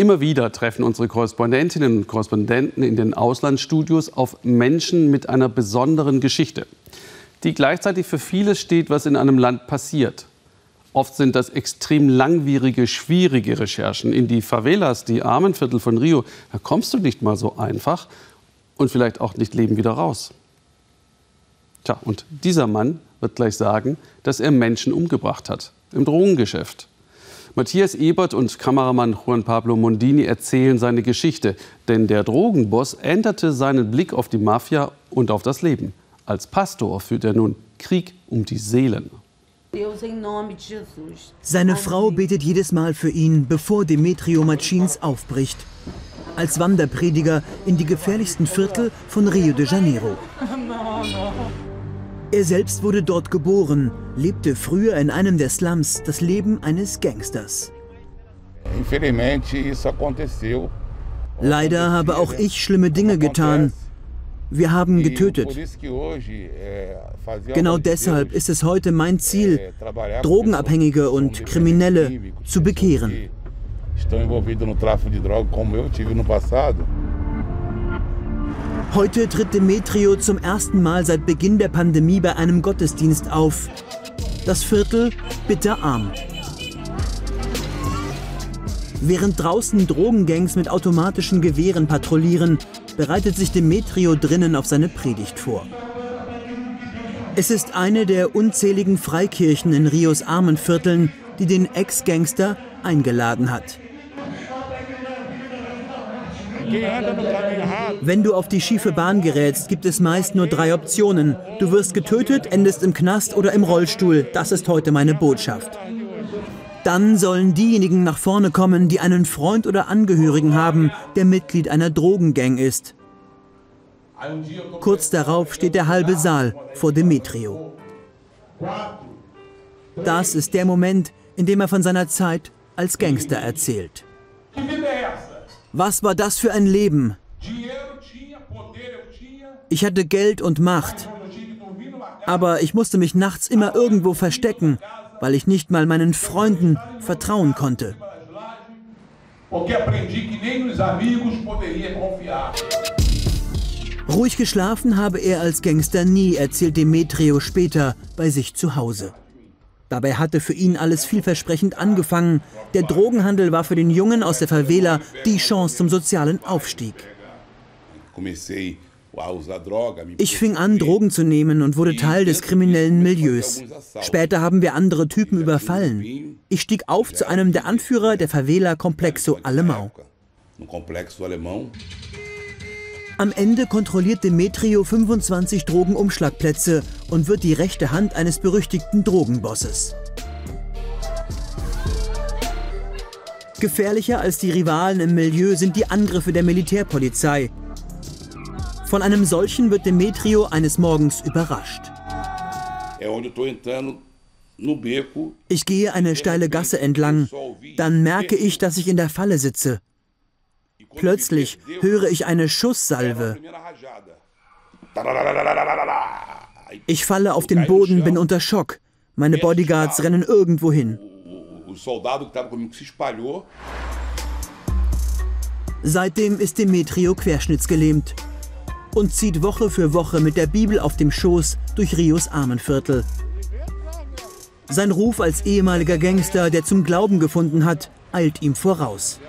Immer wieder treffen unsere Korrespondentinnen und Korrespondenten in den Auslandsstudios auf Menschen mit einer besonderen Geschichte, die gleichzeitig für vieles steht, was in einem Land passiert. Oft sind das extrem langwierige, schwierige Recherchen. In die Favelas, die Armenviertel von Rio, da kommst du nicht mal so einfach und vielleicht auch nicht leben wieder raus. Tja, und dieser Mann wird gleich sagen, dass er Menschen umgebracht hat im Drogengeschäft. Matthias Ebert und Kameramann Juan Pablo Mondini erzählen seine Geschichte, denn der Drogenboss änderte seinen Blick auf die Mafia und auf das Leben. Als Pastor führt er nun Krieg um die Seelen. Seine Frau betet jedes Mal für ihn, bevor Demetrio Machins aufbricht. Als Wanderprediger in die gefährlichsten Viertel von Rio de Janeiro. Er selbst wurde dort geboren, lebte früher in einem der Slums das Leben eines Gangsters. Leider habe auch ich schlimme Dinge getan. Wir haben getötet. Genau deshalb ist es heute mein Ziel, Drogenabhängige und Kriminelle zu bekehren. Heute tritt Demetrio zum ersten Mal seit Beginn der Pandemie bei einem Gottesdienst auf. Das Viertel bitterarm. Während draußen Drogengangs mit automatischen Gewehren patrouillieren, bereitet sich Demetrio drinnen auf seine Predigt vor. Es ist eine der unzähligen Freikirchen in Rios Armenvierteln, die den Ex-Gangster eingeladen hat. Wenn du auf die schiefe Bahn gerätst, gibt es meist nur drei Optionen. Du wirst getötet, endest im Knast oder im Rollstuhl. Das ist heute meine Botschaft. Dann sollen diejenigen nach vorne kommen, die einen Freund oder Angehörigen haben, der Mitglied einer Drogengang ist. Kurz darauf steht der halbe Saal vor Demetrio. Das ist der Moment, in dem er von seiner Zeit als Gangster erzählt. Was war das für ein Leben? Ich hatte Geld und Macht. Aber ich musste mich nachts immer irgendwo verstecken, weil ich nicht mal meinen Freunden vertrauen konnte. Ruhig geschlafen habe er als Gangster nie, erzählt Demetrio später bei sich zu Hause. Dabei hatte für ihn alles vielversprechend angefangen. Der Drogenhandel war für den Jungen aus der Favela die Chance zum sozialen Aufstieg. Ich fing an, Drogen zu nehmen und wurde Teil des kriminellen Milieus. Später haben wir andere Typen überfallen. Ich stieg auf zu einem der Anführer der Favela Complexo Alemão. Am Ende kontrolliert Demetrio 25 Drogenumschlagplätze und wird die rechte Hand eines berüchtigten Drogenbosses. Gefährlicher als die Rivalen im Milieu sind die Angriffe der Militärpolizei. Von einem solchen wird Demetrio eines Morgens überrascht. Ich gehe eine steile Gasse entlang. Dann merke ich, dass ich in der Falle sitze. Plötzlich höre ich eine Schusssalve. Ich falle auf den Boden, bin unter Schock. Meine Bodyguards rennen irgendwo hin. Seitdem ist Demetrio querschnittsgelähmt und zieht Woche für Woche mit der Bibel auf dem Schoß durch Rios Armenviertel. Sein Ruf als ehemaliger Gangster, der zum Glauben gefunden hat, eilt ihm voraus.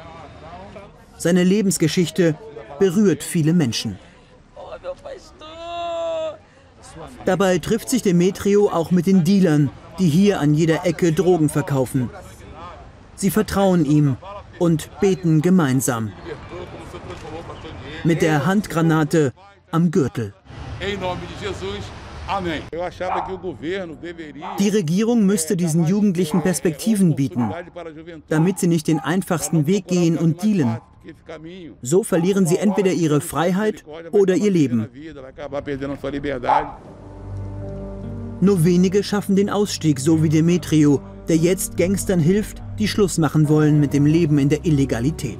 Seine Lebensgeschichte berührt viele Menschen. Dabei trifft sich Demetrio auch mit den Dealern, die hier an jeder Ecke Drogen verkaufen. Sie vertrauen ihm und beten gemeinsam. Mit der Handgranate am Gürtel. Die Regierung müsste diesen Jugendlichen Perspektiven bieten, damit sie nicht den einfachsten Weg gehen und dealen. So verlieren sie entweder ihre Freiheit oder ihr Leben. Nur wenige schaffen den Ausstieg, so wie Demetrio, der jetzt Gangstern hilft, die Schluss machen wollen mit dem Leben in der Illegalität.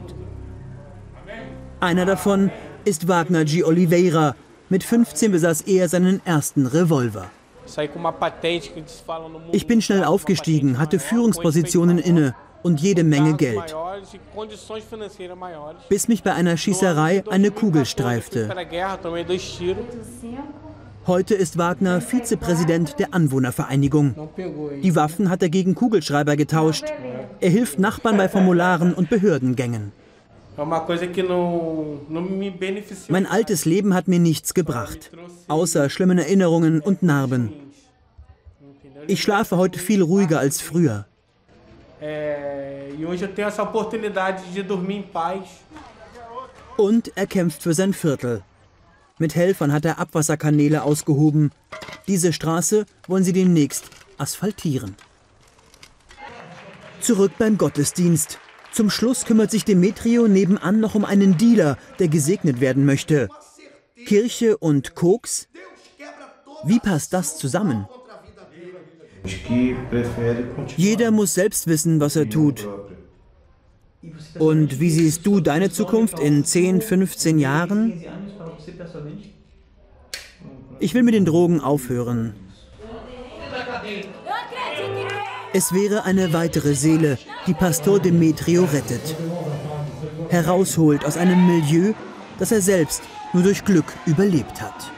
Einer davon ist Wagner G. Oliveira. Mit 15 besaß er seinen ersten Revolver. Ich bin schnell aufgestiegen, hatte Führungspositionen inne und jede Menge Geld. Bis mich bei einer Schießerei eine Kugel streifte. Heute ist Wagner Vizepräsident der Anwohnervereinigung. Die Waffen hat er gegen Kugelschreiber getauscht. Er hilft Nachbarn bei Formularen und Behördengängen. Mein altes Leben hat mir nichts gebracht, außer schlimmen Erinnerungen und Narben. Ich schlafe heute viel ruhiger als früher. Und er kämpft für sein Viertel. Mit Helfern hat er Abwasserkanäle ausgehoben. Diese Straße wollen sie demnächst asphaltieren. Zurück beim Gottesdienst. Zum Schluss kümmert sich Demetrio nebenan noch um einen Dealer, der gesegnet werden möchte. Kirche und Koks? Wie passt das zusammen? Jeder muss selbst wissen, was er tut. Und wie siehst du deine Zukunft in 10, 15 Jahren? Ich will mit den Drogen aufhören. Es wäre eine weitere Seele, die Pastor Demetrio rettet. Herausholt aus einem Milieu, das er selbst nur durch Glück überlebt hat.